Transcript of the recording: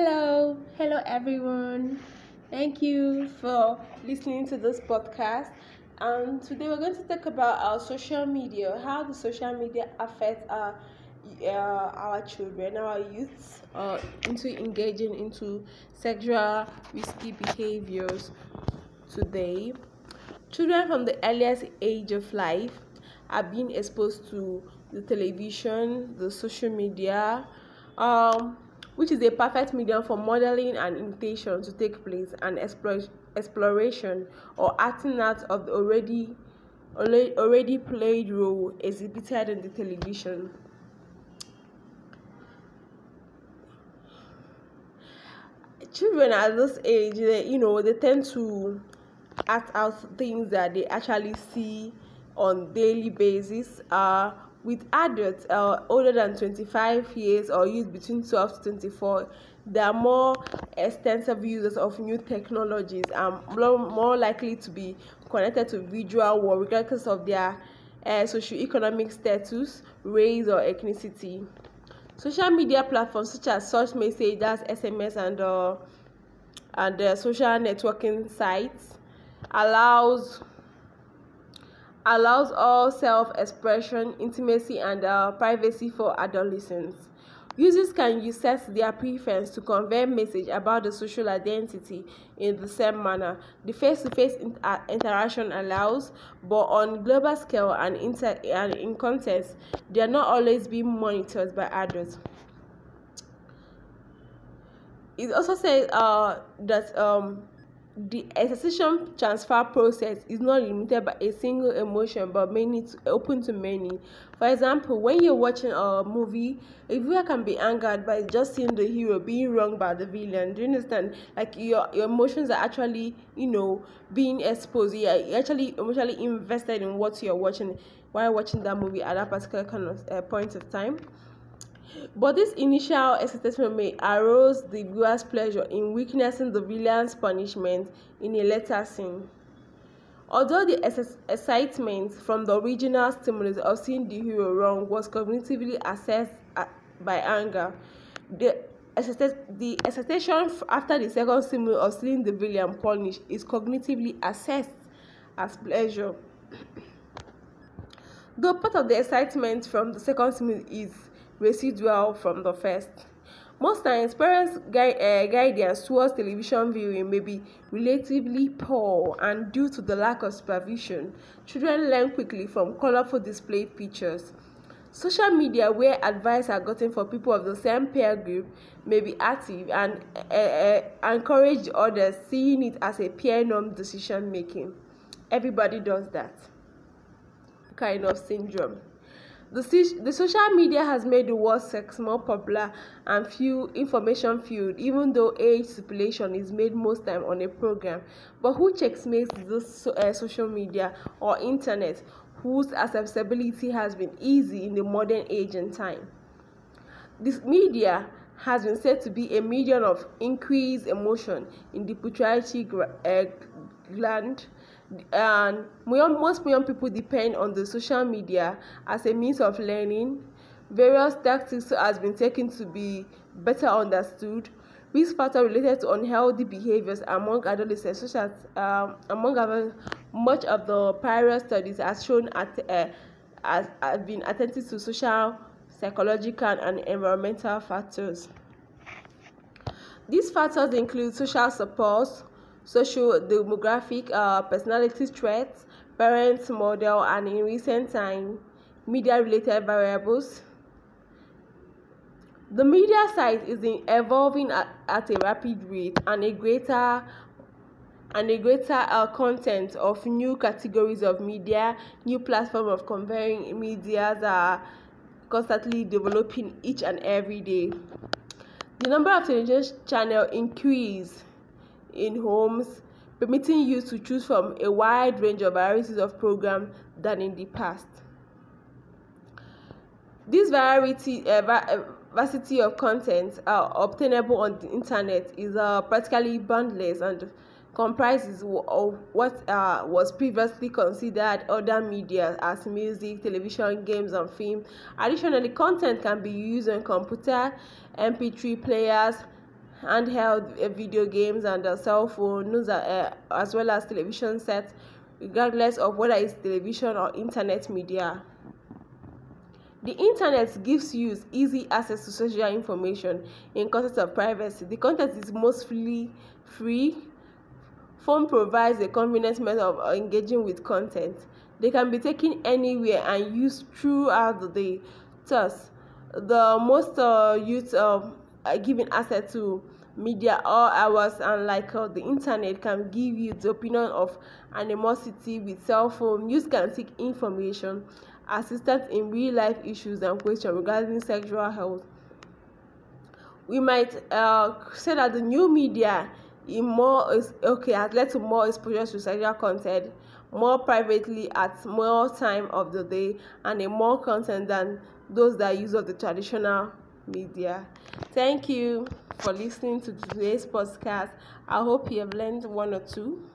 Hello, hello everyone. Thank you for listening to this podcast. And today we're going to talk about our social media, how the social media affects our uh, our children, our youths, uh, into engaging into sexual risky behaviors today. Children from the earliest age of life are being exposed to the television, the social media, um, which is a perfect medium for modeling and imitation to take place and exploration or acting out of the already already played role exhibited in the television. Children at this age, they, you know, they tend to act out things that they actually see on daily basis. Uh, with adults uh, older than 25 years or youth between 12 to 24 they are more extensive users of new technologies and more likely to be connected to visual world regardless of their uh, socio-economic status race or ethnicity. Social media platforms such as search messages sms and uh, and uh, social networking sites allows allows all self-expression, intimacy, and uh, privacy for adolescents. Users can use set their preference to convey message about the social identity in the same manner. The face-to-face -face uh, interaction allows, but on global scale and, inter and in context, they are not always being monitored by adults. It also says uh, that um, the excitation transfer process is not limited by a single emotion but many to, open to many. For example when you're watching a movie a viewer can be angered by just seeing the hero being wronged by the villain. Do you understand? Like your, your emotions are actually you know being exposed. You're actually emotionally invested in what you're watching while watching that movie at that particular kind of uh, point of time but this initial excitement may arouse the viewer's pleasure in witnessing the villain's punishment in a later scene. Although the excitement from the original stimulus of seeing the hero wrong was cognitively assessed uh, by anger, the the excitation after the second stimulus of seeing the villain punished is cognitively assessed as pleasure. Though part of the excitement from the second stimulus is residual from the first. Most times, parents' guide, uh, guidance towards television viewing may be relatively poor, and due to the lack of supervision, children learn quickly from colorful display pictures. Social media, where advice are gotten for people of the same peer group, may be active and uh, uh, encourage others, seeing it as a peer norm decision making. Everybody does that kind of syndrome. The, the social media has made the word sex more popular and few information filled, even though age stipulation is made most time on a program. But who checks makes this uh, social media or internet, whose accessibility has been easy in the modern age and time? This media has been said to be a medium of increased emotion in the pituitary uh, gland and most young people depend on the social media as a means of learning. Various tactics has been taken to be better understood. Risk factor related to unhealthy behaviors among adolescents, such as um, among other, much of the prior studies has shown at uh, has, have been attentive to social, psychological, and environmental factors. These factors include social support, social demographic uh, personality traits, parents model, and in recent time, media related variables. The media side is evolving at, at a rapid rate and a greater and a greater uh, content of new categories of media, new platform of conveying media are constantly developing each and every day. The number of television channel increase in homes, permitting you to choose from a wide range of varieties of programs than in the past. This variety, uh, uh of content uh, obtainable on the internet is uh, practically boundless and comprises of what uh, was previously considered other media as music, television, games, and film. Additionally, content can be used on computer, MP3 players, handheld video games and uh, cell phones uh, as well as television sets regardless of whether it's television or internet media. The internet gives you easy access to social information in context of privacy. The content is mostly free. Phone provides a convenient method of engaging with content. They can be taken anywhere and used throughout the day. Thus the most uh, youth uh, are given access to media all hours and like uh, the internet can give you the opinion of animosity with cell phone. Use can seek information assistance in real life issues and questions regarding sexual health. We might uh, say that the new media in more is okay has led to more exposure to sexual content more privately at more time of the day and a more content than those that use of the traditional media. Thank you for listening to today's podcast. I hope you have learned one or two